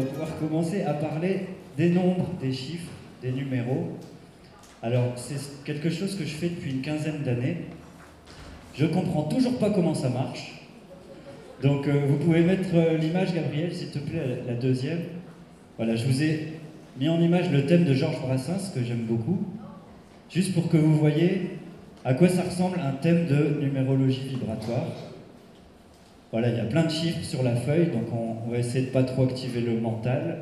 va pouvoir commencer à parler des nombres, des chiffres, des numéros. Alors, c'est quelque chose que je fais depuis une quinzaine d'années. Je comprends toujours pas comment ça marche. Donc, euh, vous pouvez mettre euh, l'image, Gabriel, s'il te plaît, la, deuxième. Voilà, je vous ai mis en image le thème de Georges Brassens, que j'aime beaucoup, juste pour que vous voyez à quoi ça ressemble un thème de numérologie vibratoire. Voilà, il y a plein de chiffres sur la feuille, donc on, va essayer de pas trop activer le mental,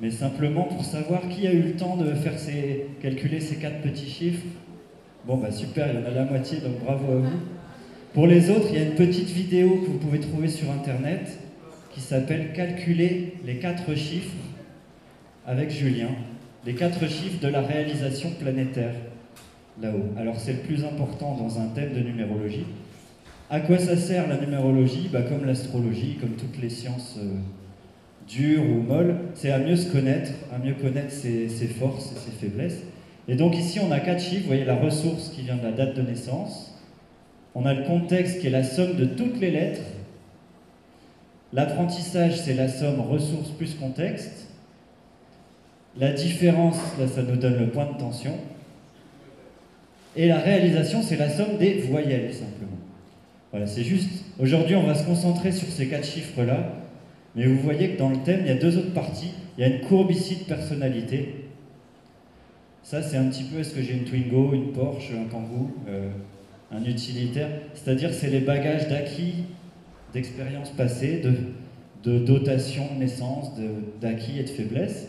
mais simplement pour savoir qui a eu le temps de faire ces, calculer ces quatre petits chiffres. Bon bah super, il y en a la moitié, donc bravo à vous. Pour les autres, il y a une petite vidéo que vous pouvez trouver sur internet qui s'appelle Calculer les quatre chiffres avec Julien, les quatre chiffres de la réalisation planétaire là-haut. Alors c'est le plus important dans un thème de numérologie. À quoi ça sert la numérologie bah, Comme l'astrologie, comme toutes les sciences euh, dures ou molles, c'est à mieux se connaître, à mieux connaître ses, ses, forces et ses faiblesses. Et donc ici, on a quatre chiffres. Vous voyez la ressource qui vient de la date de naissance. On a le contexte qui est la somme de toutes les lettres. L'apprentissage, c'est la somme ressource plus contexte. La différence, là, ça nous donne le point de tension. Et la réalisation, c'est la somme des voyelles, simplement. Voilà, c'est juste. Aujourd'hui, on va se concentrer sur ces quatre chiffres-là. Mais vous voyez que dans le thème, il y a deux autres parties. Il y a une courbe ici de personnalité. Ça, c'est un petit peu est-ce que j'ai une Twingo, une Porsche, un Kangoo, euh, un utilitaire? C'est-à-dire, c'est les bagages d'acquis, d'expériences passées, de, de dotation, de naissance, d'acquis et de faiblesse.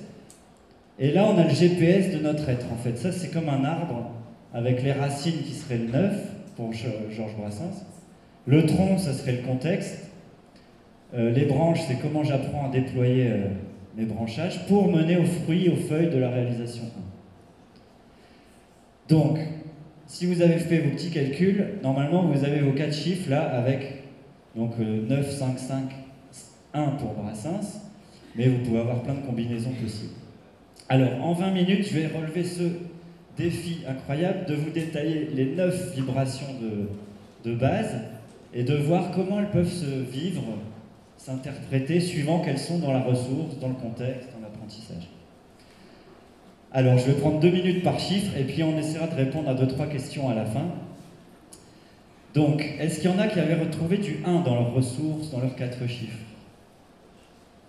Et là, on a le GPS de notre être, en fait. Ça, c'est comme un arbre avec les racines qui seraient le 9 pour Georges Brassens. Le tronc, ça serait le contexte. Euh, les branches, c'est comment j'apprends à déployer euh, mes branchages pour mener aux fruits, aux feuilles de la réalisation 1. Donc, si vous avez fait vos petits calculs, normalement vous avez vos quatre chiffres là avec donc euh, 9, 5, 5, 1 pour Brassens, mais vous pouvez avoir plein de combinaisons possibles. Alors, en 20 minutes, je vais relever ce défi incroyable de vous détailler les 9 vibrations de base et de voir comment elles peuvent se vivre, s'interpréter suivant qu'elles sont dans la ressource, dans le contexte, dans l'apprentissage. Alors, je vais prendre deux minutes par chiffre et puis on essaiera de répondre à deux, trois questions à la fin. Donc, est-ce qu'il y en a qui avaient retrouvé du 1 dans leurs ressources, dans leurs quatre chiffres?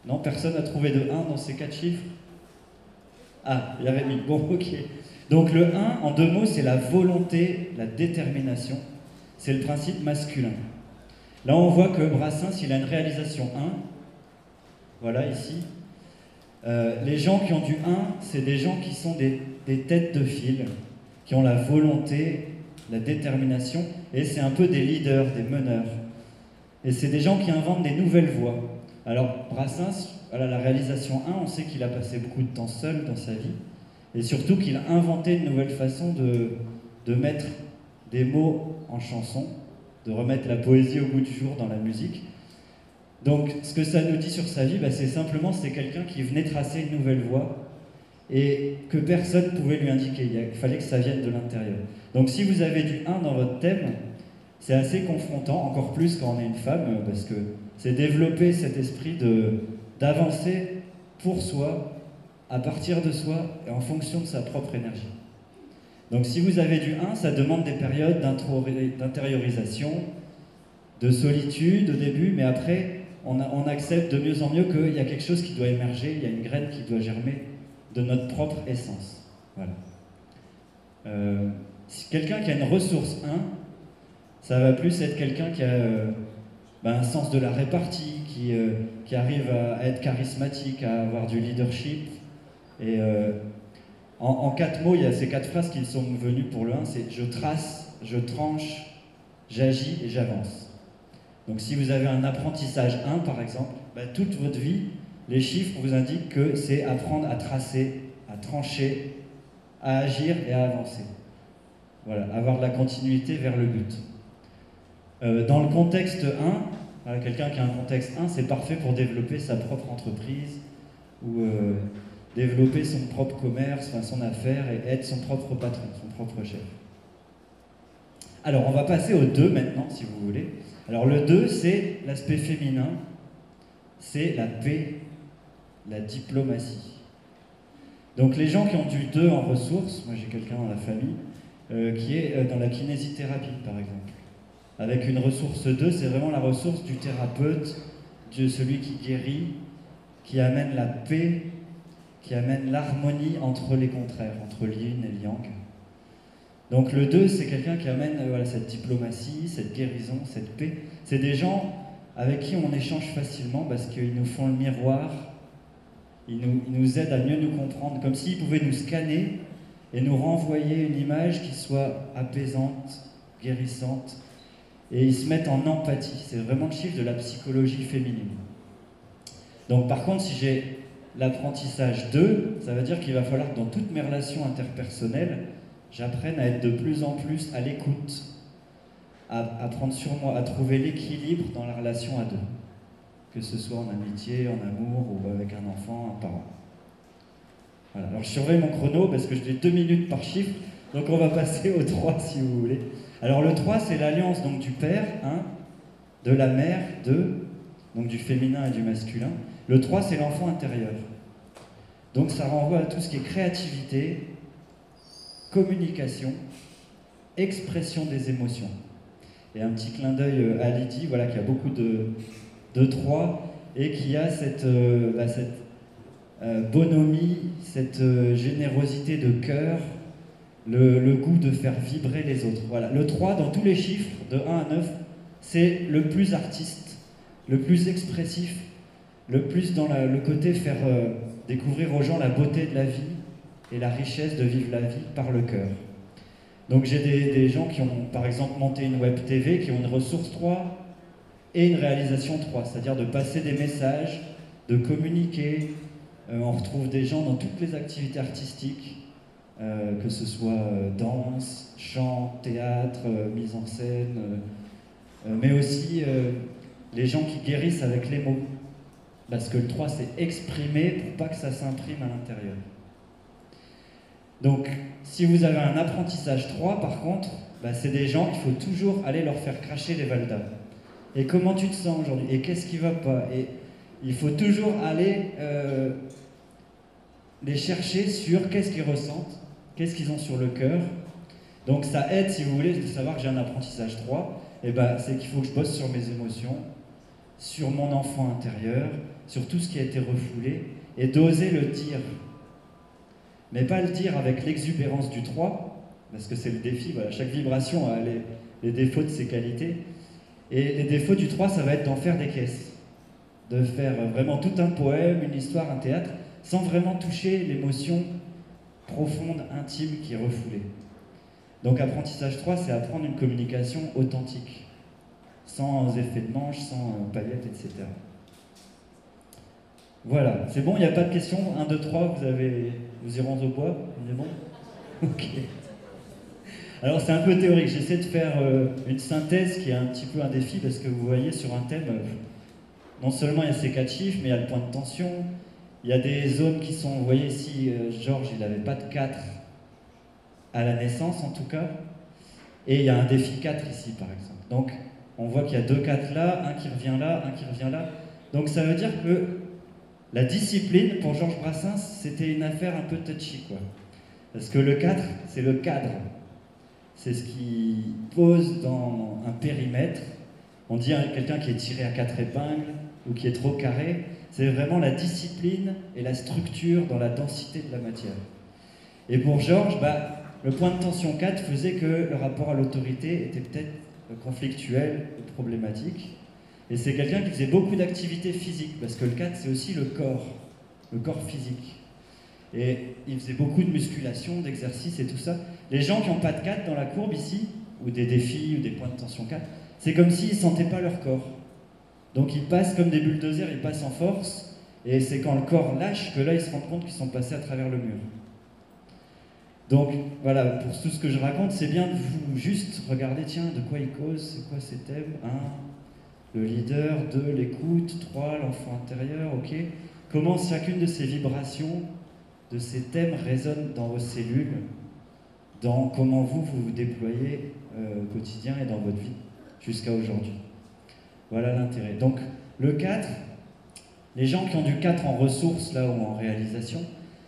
Non, personne n'a trouvé de 1 dans ces quatre chiffres? Ah, il y avait mis. Bon, ok. Donc, le 1, en deux mots, c'est la volonté, la détermination. C'est le principe masculin. Là, on voit que Brassens, il a une réalisation 1. Voilà, ici. Euh, les gens qui ont du 1, c'est des gens qui sont des, des, têtes de file, qui ont la volonté, la détermination, et c'est un peu des leaders, des meneurs. Et c'est des gens qui inventent des nouvelles voies. Alors, Brassens, voilà, la réalisation 1, on sait qu'il a passé beaucoup de temps seul dans sa vie, et surtout qu'il a inventé une nouvelle façon de, de mettre des mots en chanson, de remettre la poésie au goût du jour dans la musique. Donc, ce que ça nous dit sur sa vie, bah, c'est simplement c'est quelqu'un qui venait tracer une nouvelle voie et que personne ne pouvait lui indiquer. Il fallait que ça vienne de l'intérieur. Donc, si vous avez du 1 dans votre thème, c'est assez confrontant, encore plus quand on est une femme, parce que c'est développer cet esprit d'avancer pour soi, à partir de soi et en fonction de sa propre énergie. Donc si vous avez du 1, ça demande des périodes d'intériorisation, de solitude au début, mais après, on, accepte de mieux en mieux qu'il y a quelque chose qui doit émerger, il y a une graine qui doit germer de notre propre essence. Voilà. Euh, si quelqu'un qui a une ressource 1, ça va plus être quelqu'un qui a euh, ben, un sens de la répartie, qui, euh, qui, arrive à être charismatique, à avoir du leadership. Et en, quatre mots, il y a ces quatre phrases qui sont venues pour le 1, c'est je trace, je tranche, j'agis et j'avance. Donc si vous avez un apprentissage 1 par exemple, ben, toute votre vie, les chiffres vous indiquent que c'est apprendre à tracer, à trancher, à agir et à avancer. Voilà, avoir de la continuité vers le but. Euh, dans le contexte 1, voilà, quelqu'un qui a un contexte 1, c'est parfait pour développer sa propre entreprise ou euh, développer son propre commerce, son affaire et être son propre patron, son propre chef. Alors, on va passer au 2 maintenant, si vous voulez. Alors, le 2, c'est l'aspect féminin, c'est la paix, la diplomatie. Donc les gens qui ont du 2 en ressources, moi j'ai quelqu'un dans la famille, euh, qui est euh, dans la kinésithérapie par exemple. Avec une ressource 2, c'est vraiment la ressource du thérapeute, de celui qui guérit, qui amène la paix, qui amène l'harmonie entre les contraires, entre yin et yang. Donc le 2, c'est quelqu'un qui amène voilà, cette diplomatie, cette guérison, cette paix. C'est des gens avec qui on échange facilement parce qu'ils nous font le miroir, ils nous, ils nous aident à mieux nous comprendre, comme s'ils pouvaient nous scanner et nous renvoyer une image qui soit apaisante, guérissante, et ils se mettent en empathie. C'est vraiment le chiffre de la psychologie féminine. Donc par contre, si j'ai l'apprentissage 2, ça veut dire qu'il va falloir que dans toutes mes relations interpersonnelles, j'apprenne à être de plus en plus à l'écoute, à, prendre sur moi, à trouver l'équilibre dans la relation à deux, que ce soit en amitié, en amour ou avec un enfant, un parent. Voilà. Alors je surveille mon chrono parce que je deux minutes par chiffre, donc on va passer au 3 si vous voulez. Alors le 3, c'est l'alliance donc du père, 1, de la mère, 2, donc du féminin et du masculin. Le 3, c'est l'enfant intérieur. Donc ça renvoie à tout ce qui est créativité, communication, expression des émotions. Et un petit clin d'œil euh, à Lydie, voilà, qui a beaucoup de, de 3 et qui a cette, euh, bah, euh, bonhomie, cette générosité de cœur, le, goût de faire vibrer les autres. Voilà. Le 3, dans tous les chiffres, de 1 à 9, c'est le plus artiste, le plus expressif, le plus dans le côté faire découvrir aux gens la beauté de la vie, et la richesse de vivre la vie par le cœur. Donc j'ai des, gens qui ont par exemple monté une web TV, qui ont une ressource 3 et une réalisation 3, c'est-à-dire de passer des messages, de communiquer. Euh, on retrouve des gens dans toutes les activités artistiques, euh, que ce soit euh, danse, chant, théâtre, mise en scène, mais aussi les gens qui guérissent avec les mots. Parce que le 3, c'est exprimer pour pas que ça s'imprime à l'intérieur. Donc, si vous avez un apprentissage 3, par contre, bah, c'est des gens qu'il faut toujours aller leur faire cracher les valdas. Et comment tu te sens aujourd'hui? Et qu'est-ce qui va pas? Et il faut toujours aller euh, les chercher sur qu'est-ce qu'ils ressentent, qu'est-ce qu'ils ont sur le cœur. Donc ça aide, si vous voulez, de savoir que j'ai un apprentissage 3. Et ben, c'est qu'il faut que je bosse sur mes émotions, sur mon enfant intérieur, sur tout ce qui a été refoulé, et d'oser le dire mais pas le dire avec l'exubérance du 3, parce que c'est le défi, voilà, chaque vibration a les, défauts de ses qualités. Et les défauts du 3, ça va être d'en faire des caisses, de faire vraiment tout un poème, une histoire, un théâtre, sans vraiment toucher l'émotion profonde, intime qui est refoulée. Donc apprentissage 3, c'est apprendre une communication authentique, sans effet de manche, sans euh, paillettes, etc. Voilà, c'est bon, il n'y a pas de questions? 1, 2, 3, vous avez vous irez au bois, évidemment? Ok. Alors c'est un peu théorique, j'essaie de faire euh, une synthèse qui est un petit peu un défi parce que vous voyez sur un thème, euh, non seulement il y a ces quatre chiffres, mais il y a le point de tension, il y a des zones qui sont, vous voyez ici, euh, Georges il n'avait pas de 4 à la naissance en tout cas, et il y a un défi 4 ici par exemple. Donc on voit qu'il y a deux 4 là, un qui revient là, un qui revient là. Donc ça veut dire que la discipline, pour Georges Brassens, c'était une affaire un peu touchy, quoi. Parce que le 4, c'est le cadre. C'est ce qui pose dans un périmètre. On dit à quelqu'un qui est tiré à quatre épingles ou qui est trop carré. C'est vraiment la discipline et la structure dans la densité de la matière. Et pour Georges, bah, le point de tension 4 faisait que le rapport à l'autorité était peut-être conflictuel ou problématique. Et c'est quelqu'un qui faisait beaucoup d'activités physiques, parce que le 4, c'est aussi le corps, le corps physique. Et il faisait beaucoup de musculation, d'exercice et tout ça. Les gens qui n'ont pas de 4 dans la courbe ici, ou des défis, ou des points de tension 4, c'est comme s'ils ne sentaient pas leur corps. Donc ils passent comme des bulldozers, ils passent en force, et c'est quand le corps lâche que là ils se rendent compte qu'ils sont passés à travers le mur. Donc voilà, pour tout ce que je raconte, c'est bien de vous juste regarder, tiens, de quoi il cause, c'est quoi ces thèmes, hein, le leader, deux, l'écoute, trois, l'enfant intérieur, ok Comment chacune de ces vibrations, de ces thèmes résonne dans vos cellules, dans comment vous vous, vous déployez euh, au quotidien et dans votre vie jusqu'à aujourd'hui. Voilà l'intérêt. Donc le 4, Les gens qui ont du 4 en ressources, là, ou en réalisation,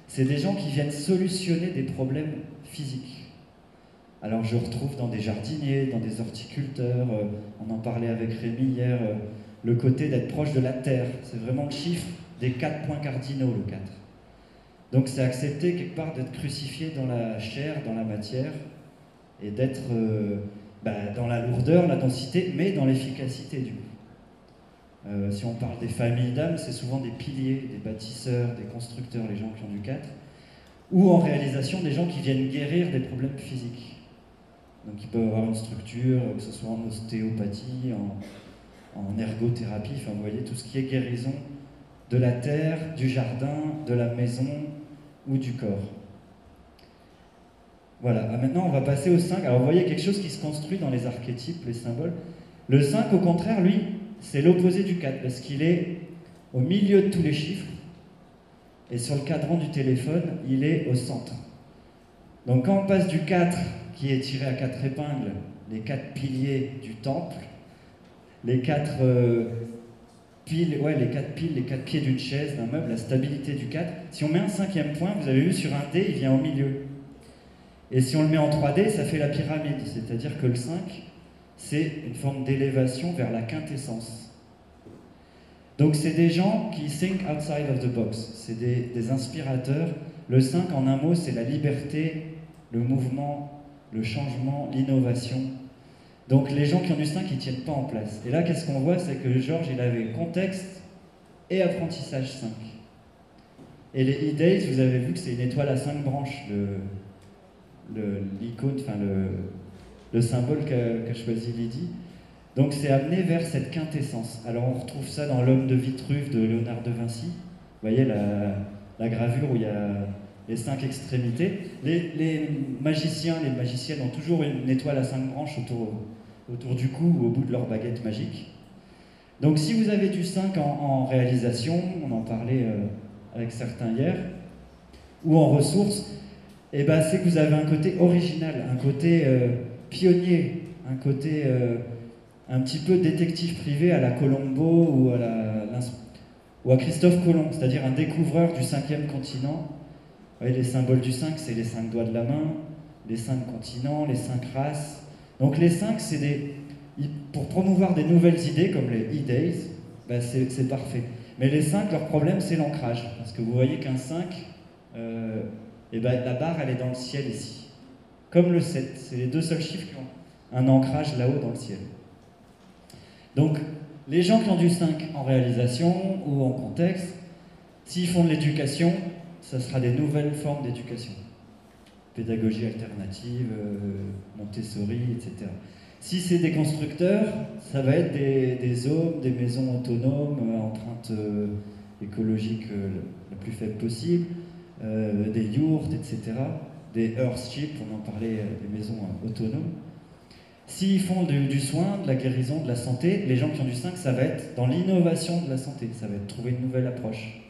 c'est des gens qui viennent solutionner des problèmes physiques. Alors je retrouve dans des jardiniers, dans des horticulteurs, euh, on en parlait avec Rémi hier, euh, le côté d'être proche de la terre. C'est vraiment le chiffre des quatre points cardinaux, le 4. Donc c'est accepter quelque part d'être crucifié dans la chair, dans la matière, et d'être euh, bah, dans la lourdeur, la densité, mais dans l'efficacité du coup. Si on parle des familles d'âmes, c'est souvent des piliers, des bâtisseurs, des constructeurs, les gens qui ont du 4, ou en réalisation des gens qui viennent guérir des problèmes physiques. Donc ils peuvent avoir une structure, que ce soit en ostéopathie, en, ergothérapie, enfin vous voyez tout ce qui est guérison de la terre, du jardin, de la maison ou du corps. Voilà, ah, maintenant on va passer au 5. Alors vous voyez quelque chose qui se construit dans les archétypes, les symboles. Le 5 au contraire, lui, c'est l'opposé du 4 parce qu'il est au milieu de tous les chiffres et sur le cadran du téléphone, il est au centre. Donc quand on passe du 4 qui est tiré à quatre épingles, les quatre piliers du temple, les quatre euh, piles, ouais, les quatre piles, les quatre pieds d'une chaise, d'un meuble, la stabilité du 4. Si on met un cinquième point, vous avez vu sur un dé, il vient au milieu. Et si on le met en 3D, ça fait la pyramide, c'est-à-dire que le 5, c'est une forme d'élévation vers la quintessence. Donc c'est des gens qui think outside of the box, c'est des, des inspirateurs. Le 5, en un mot, c'est la liberté, le mouvement, le changement, l'innovation. Donc les gens qui ont du 5, ils ne tiennent pas en place. Et là, qu'est-ce qu'on voit? C'est que Georges, il avait contexte et apprentissage 5. Et les e-days, vous avez vu que c'est une étoile à 5 branches, l'icône, enfin le, le symbole qu'a choisi Lydie. Donc c'est amené vers cette quintessence. Alors on retrouve ça dans L'homme de Vitruve de Léonard de Vinci. Vous voyez la gravure où il y a les cinq extrémités. Les, magiciens, les magiciennes ont toujours une étoile à cinq branches autour, du cou ou au bout de leur baguette magique. Donc si vous avez du 5 en, réalisation, on en parlait euh, avec certains hier, ou en ressources, eh ben, c'est que vous avez un côté original, un côté euh, pionnier, un côté euh, un petit peu détective privé à la Colombo ou à, ou à Christophe Colomb, c'est-à-dire un découvreur du cinquième continent. Voyez, les symboles du 5, c'est les cinq doigts de la main, les cinq continents, les cinq races. Donc les cinq, c'est des... Pour promouvoir des nouvelles idées, comme les e-days, ben c'est parfait. Mais les cinq, leur problème, c'est l'ancrage. Parce que vous voyez qu'un 5, euh, eh ben, la barre, elle est dans le ciel ici. Comme le 7. C'est les deux seuls chiffres qui ont un ancrage là-haut dans le ciel. Donc, les gens qui ont du 5 en réalisation ou en contexte, s'ils font de l'éducation, ça sera des nouvelles formes d'éducation. Pédagogie alternative, euh, Montessori, etc. Si c'est des constructeurs, ça va être des, des hommes, des maisons autonomes, euh, empreinte euh, écologique la plus faible possible, des yurts, etc. Des Earthships, on en parlait, des maisons autonomes. S'ils font du, soin, de la guérison, de la santé, les gens qui ont du 5, ça va être dans l'innovation de la santé, ça va être trouver une nouvelle approche.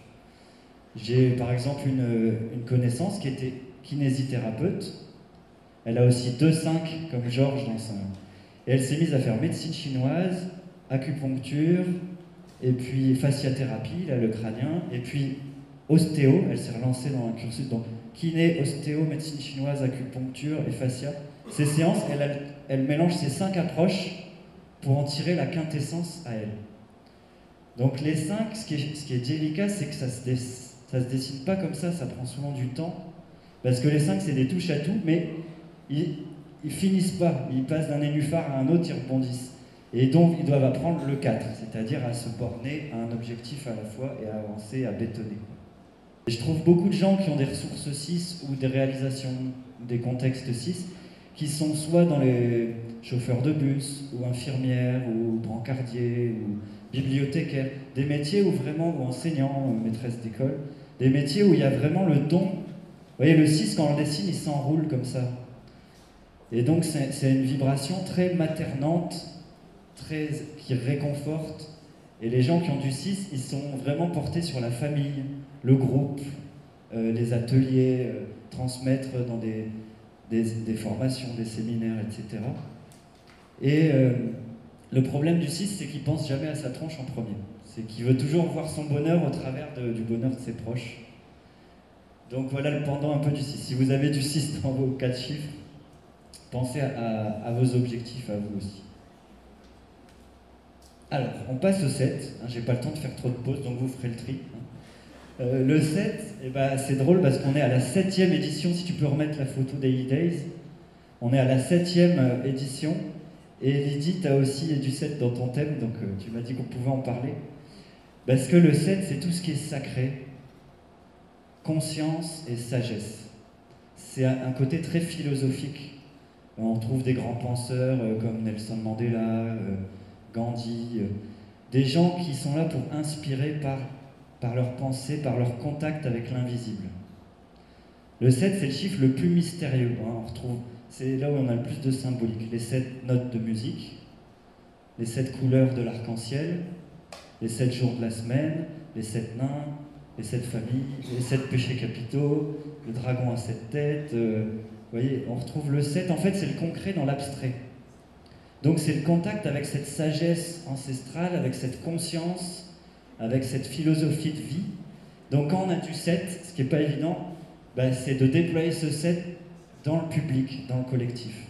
J'ai par exemple une, connaissance qui était kinésithérapeute. Elle a aussi deux 5 comme Georges dans son. Et elle s'est mise à faire médecine chinoise, acupuncture, et puis fasciathérapie, là le crânien, et puis ostéo. Elle s'est relancée dans un cursus donc kiné, ostéo, médecine chinoise, acupuncture et fascia. Ces séances, elle, mélange ces cinq approches pour en tirer la quintessence à elle. Donc les cinq, ce qui est, ce qui est délicat, c'est que ça se, ça se décide pas comme ça, ça prend souvent du temps. Parce que les cinq, c'est des touches à tout, mais ils, ils finissent pas. Ils passent d'un nénuphar à un autre, ils rebondissent. Et donc, ils doivent apprendre le 4, c'est-à-dire à se borner à un objectif à la fois et à avancer, à bétonner. Je trouve beaucoup de gens qui ont des ressources 6 ou des réalisations, des contextes 6, qui sont soit dans les chauffeurs de bus, ou infirmières, ou brancardiers, ou bibliothécaires, des métiers où vraiment, ou enseignants, maîtresses d'école, des métiers où il y a vraiment le don. Vous voyez, le 6, quand on dessine, il s'enroule comme ça. Et donc, c'est une vibration très maternante, très, qui réconforte. Et les gens qui ont du 6, ils sont vraiment portés sur la famille, le groupe, euh, les ateliers, euh, transmettre dans des, des, formations, des séminaires, etc. Et Le problème du 6, c'est qu'il pense jamais à sa tronche en premier. C'est qu'il veut toujours voir son bonheur au travers du bonheur de ses proches. Donc voilà le pendant un peu du 6. Si vous avez du 6 dans vos 4 chiffres, pensez à, vos objectifs, à vous aussi. Alors, on passe au 7. Hein, J'ai pas le temps de faire trop de pauses, donc vous ferez le tri. Hein. Euh, le 7, eh ben, c'est drôle parce qu'on est à la 7 édition, si tu peux remettre la photo Daily Days. On est à la 7 euh, édition. Et Lydie, tu as aussi du 7 dans ton thème, donc euh, tu m'as dit qu'on pouvait en parler. Parce que le 7, c'est tout ce qui est sacré, conscience et sagesse. C'est un côté très philosophique. On trouve des grands penseurs comme Nelson Mandela, Gandhi, des gens qui sont là pour inspirer par par leur pensée, par leur contact avec l'invisible. Le 7, c'est le chiffre le plus mystérieux. Hein. On retrouve, c'est là où on a le plus de symbolique. Les 7 notes de musique, les 7 couleurs de l'arc-en-ciel, les 7 jours de la semaine, les 7 nains, les 7 familles, les 7 péchés capitaux, le dragon à 7 têtes. Euh, vous voyez, on retrouve le 7. En fait, c'est le concret dans l'abstrait. Donc, c'est le contact avec cette sagesse ancestrale, avec cette conscience avec cette philosophie de vie. Donc quand on a du 7, ce qui n'est pas évident, bah, c'est de déployer ce 7 dans le public, dans le collectif.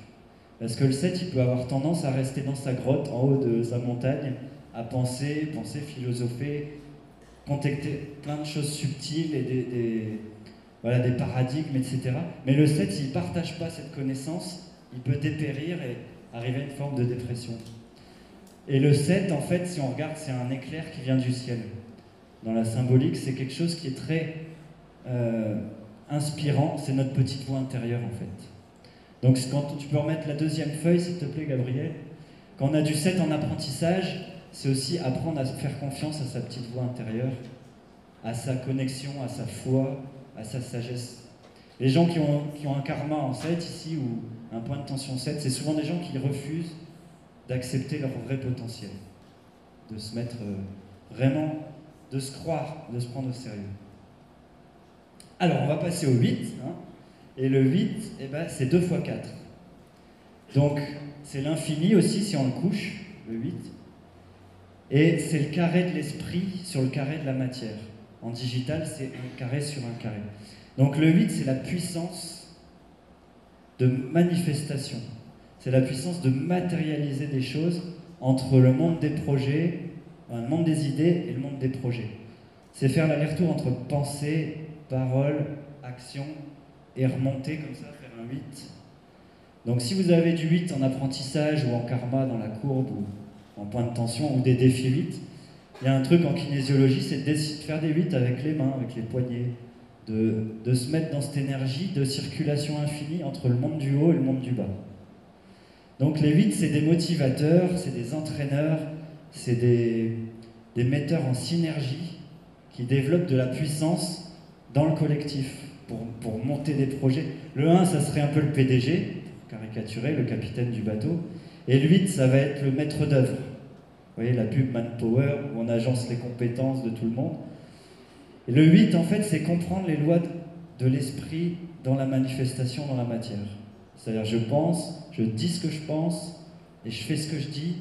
Parce que le 7, il peut avoir tendance à rester dans sa grotte, en haut de sa montagne, à penser, penser, philosopher, contacter plein de choses subtiles et des, voilà, des paradigmes, etc. Mais le 7, s'il ne partage pas cette connaissance, il peut dépérir et arriver à une forme de dépression. Et le 7, en fait, si on regarde, c'est un éclair qui vient du ciel. Dans la symbolique, c'est quelque chose qui est très euh, inspirant, c'est notre petite voix intérieure, en fait. Donc, quand tu peux remettre la deuxième feuille, s'il te plaît, Gabriel. Quand on a du 7 en apprentissage, c'est aussi apprendre à faire confiance à sa petite voix intérieure, à sa connexion, à sa foi, à sa sagesse. Les gens qui ont, qui ont un karma en 7 ici, ou un point de tension 7, c'est souvent des gens qui refusent d'accepter leur vrai potentiel, de se mettre euh, vraiment, de se croire, de se prendre au sérieux. Alors, on va passer au 8. Hein, et le 8, eh ben, c'est 2 fois 4. Donc, c'est l'infini aussi si on le couche, le 8. Et c'est le carré de l'esprit sur le carré de la matière. En digital, c'est un carré sur un carré. Donc le 8, c'est la puissance de manifestation. C'est la puissance de matérialiser des choses entre le monde des projets, le monde des idées et le monde des projets. C'est faire l'aller-retour entre pensée, parole, action et remonter comme ça, faire un 8. Donc si vous avez du 8 en apprentissage ou en karma dans la courbe ou en point de tension ou des défis 8, il y a un truc en kinésiologie, c'est de faire des 8 avec les mains, avec les poignets, de, se mettre dans cette énergie de circulation infinie entre le monde du haut et le monde du bas. Donc les 8, c'est des motivateurs, c'est des entraîneurs, c'est des, metteurs en synergie qui développent de la puissance dans le collectif pour, monter des projets. Le 1, ça serait un peu le PDG, caricaturé, le capitaine du bateau. Et le 8, ça va être le maître d'œuvre. Vous voyez, la pub Manpower, où on agence les compétences de tout le monde. Et le 8, en fait, c'est comprendre les lois de l'esprit dans la manifestation, dans la matière. C'est-à-dire, je pense, je dis ce que je pense, et je fais ce que je dis,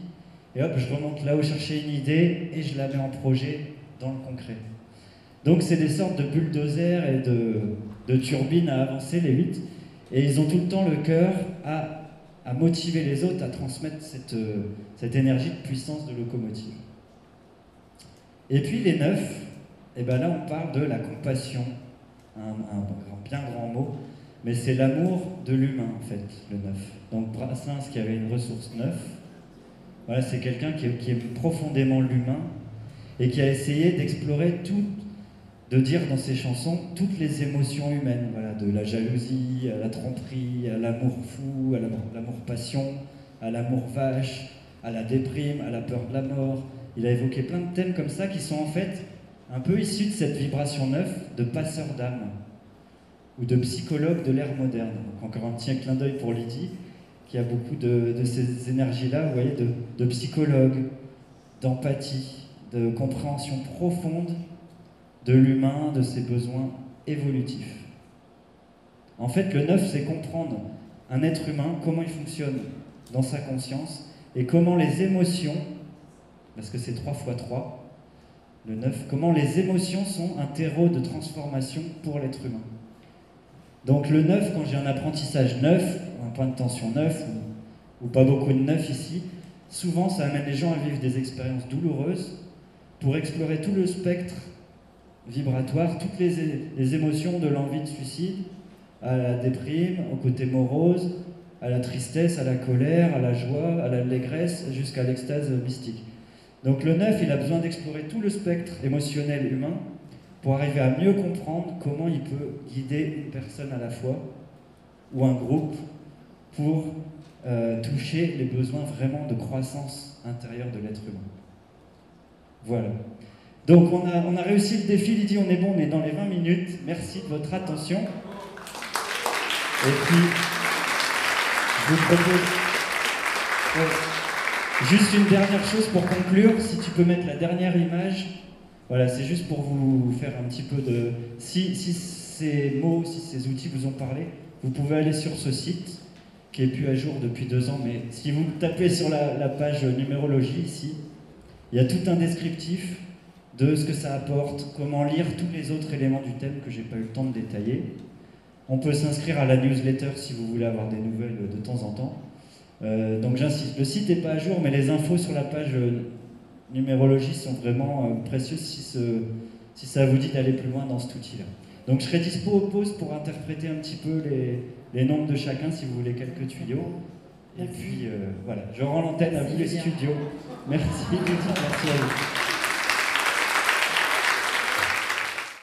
et hop, je remonte là où chercher une idée, et je la mets en projet dans le concret. Donc, c'est des sortes de bulldozers et de, turbines à avancer, les huit, et ils ont tout le temps le cœur à, motiver les autres, à transmettre cette, cette énergie de puissance de locomotive. Et puis les neufs, et eh ben là on parle de la compassion, un, bien grand mot, mais c'est l'amour de l'humain, en fait, le neuf. Donc Brassens, qui avait une ressource neuf, voilà, c'est quelqu'un qui, qui, aime profondément l'humain et qui a essayé d'explorer tout, de dire dans ses chansons toutes les émotions humaines, de la jalousie à la tromperie, à l'amour fou, à l'amour passion, à l'amour vache, à la déprime, à la peur de la mort. Il a évoqué plein de thèmes comme ça qui sont en fait un peu issus de cette vibration neuve de passeur d'âme ou de psychologue de l'ère moderne. Donc encore un petit clin d'œil pour Lydie, qui a beaucoup de, ces énergies-là, vous voyez, de psychologue, d'empathie, de compréhension profonde de l'humain, de ses besoins évolutifs. En fait, le neuf, c'est comprendre un être humain, comment il fonctionne dans sa conscience, et comment les émotions, parce que c'est 3 x 3, le 9, comment les émotions sont un terreau de transformation pour l'être humain. Donc le 9, quand j'ai un apprentissage neuf, un point de tension neuf, ou, pas beaucoup de neuf ici, souvent ça amène les gens à vivre des expériences douloureuses pour explorer tout le spectre vibratoire, toutes les, émotions de l'envie de suicide, à la déprime, au côté morose, à la tristesse, à la colère, à la joie, à l'allégresse, jusqu'à l'extase mystique. Donc le 9, il a besoin d'explorer tout le spectre émotionnel humain pour arriver à mieux comprendre comment il peut guider une personne à la fois ou un groupe pour euh, toucher les besoins vraiment de croissance intérieure de l'être humain. Voilà. Donc on a, réussi le défi, Lydie, on est bon, on dans les 20 minutes. Merci de votre attention. Et puis, je vous propose juste une dernière chose pour conclure. Si tu peux mettre la dernière image. Voilà, c'est juste pour vous faire un petit peu de... Si, si ces mots, si ces outils vous ont parlé, vous pouvez aller sur ce site qui est plus à jour depuis deux ans, mais si vous tapez sur la, la page numérologie ici, il y a tout un descriptif de ce que ça apporte, comment lire tous les autres éléments du thème que j'ai pas eu le temps de détailler. On peut s'inscrire à la newsletter si vous voulez avoir des nouvelles de temps en temps. Euh, donc j'insiste, le site n'est pas à jour, mais les infos sur la page euh, numérologie sont vraiment euh, précieuses si, si, ça vous dit d'aller plus loin dans cet outil-là. Donc je serai dispo au pause pour interpréter un petit peu les, les, nombres de chacun si vous voulez quelques tuyaux. Et puis voilà, je rends l'antenne à vous les studios. Merci, merci à vous.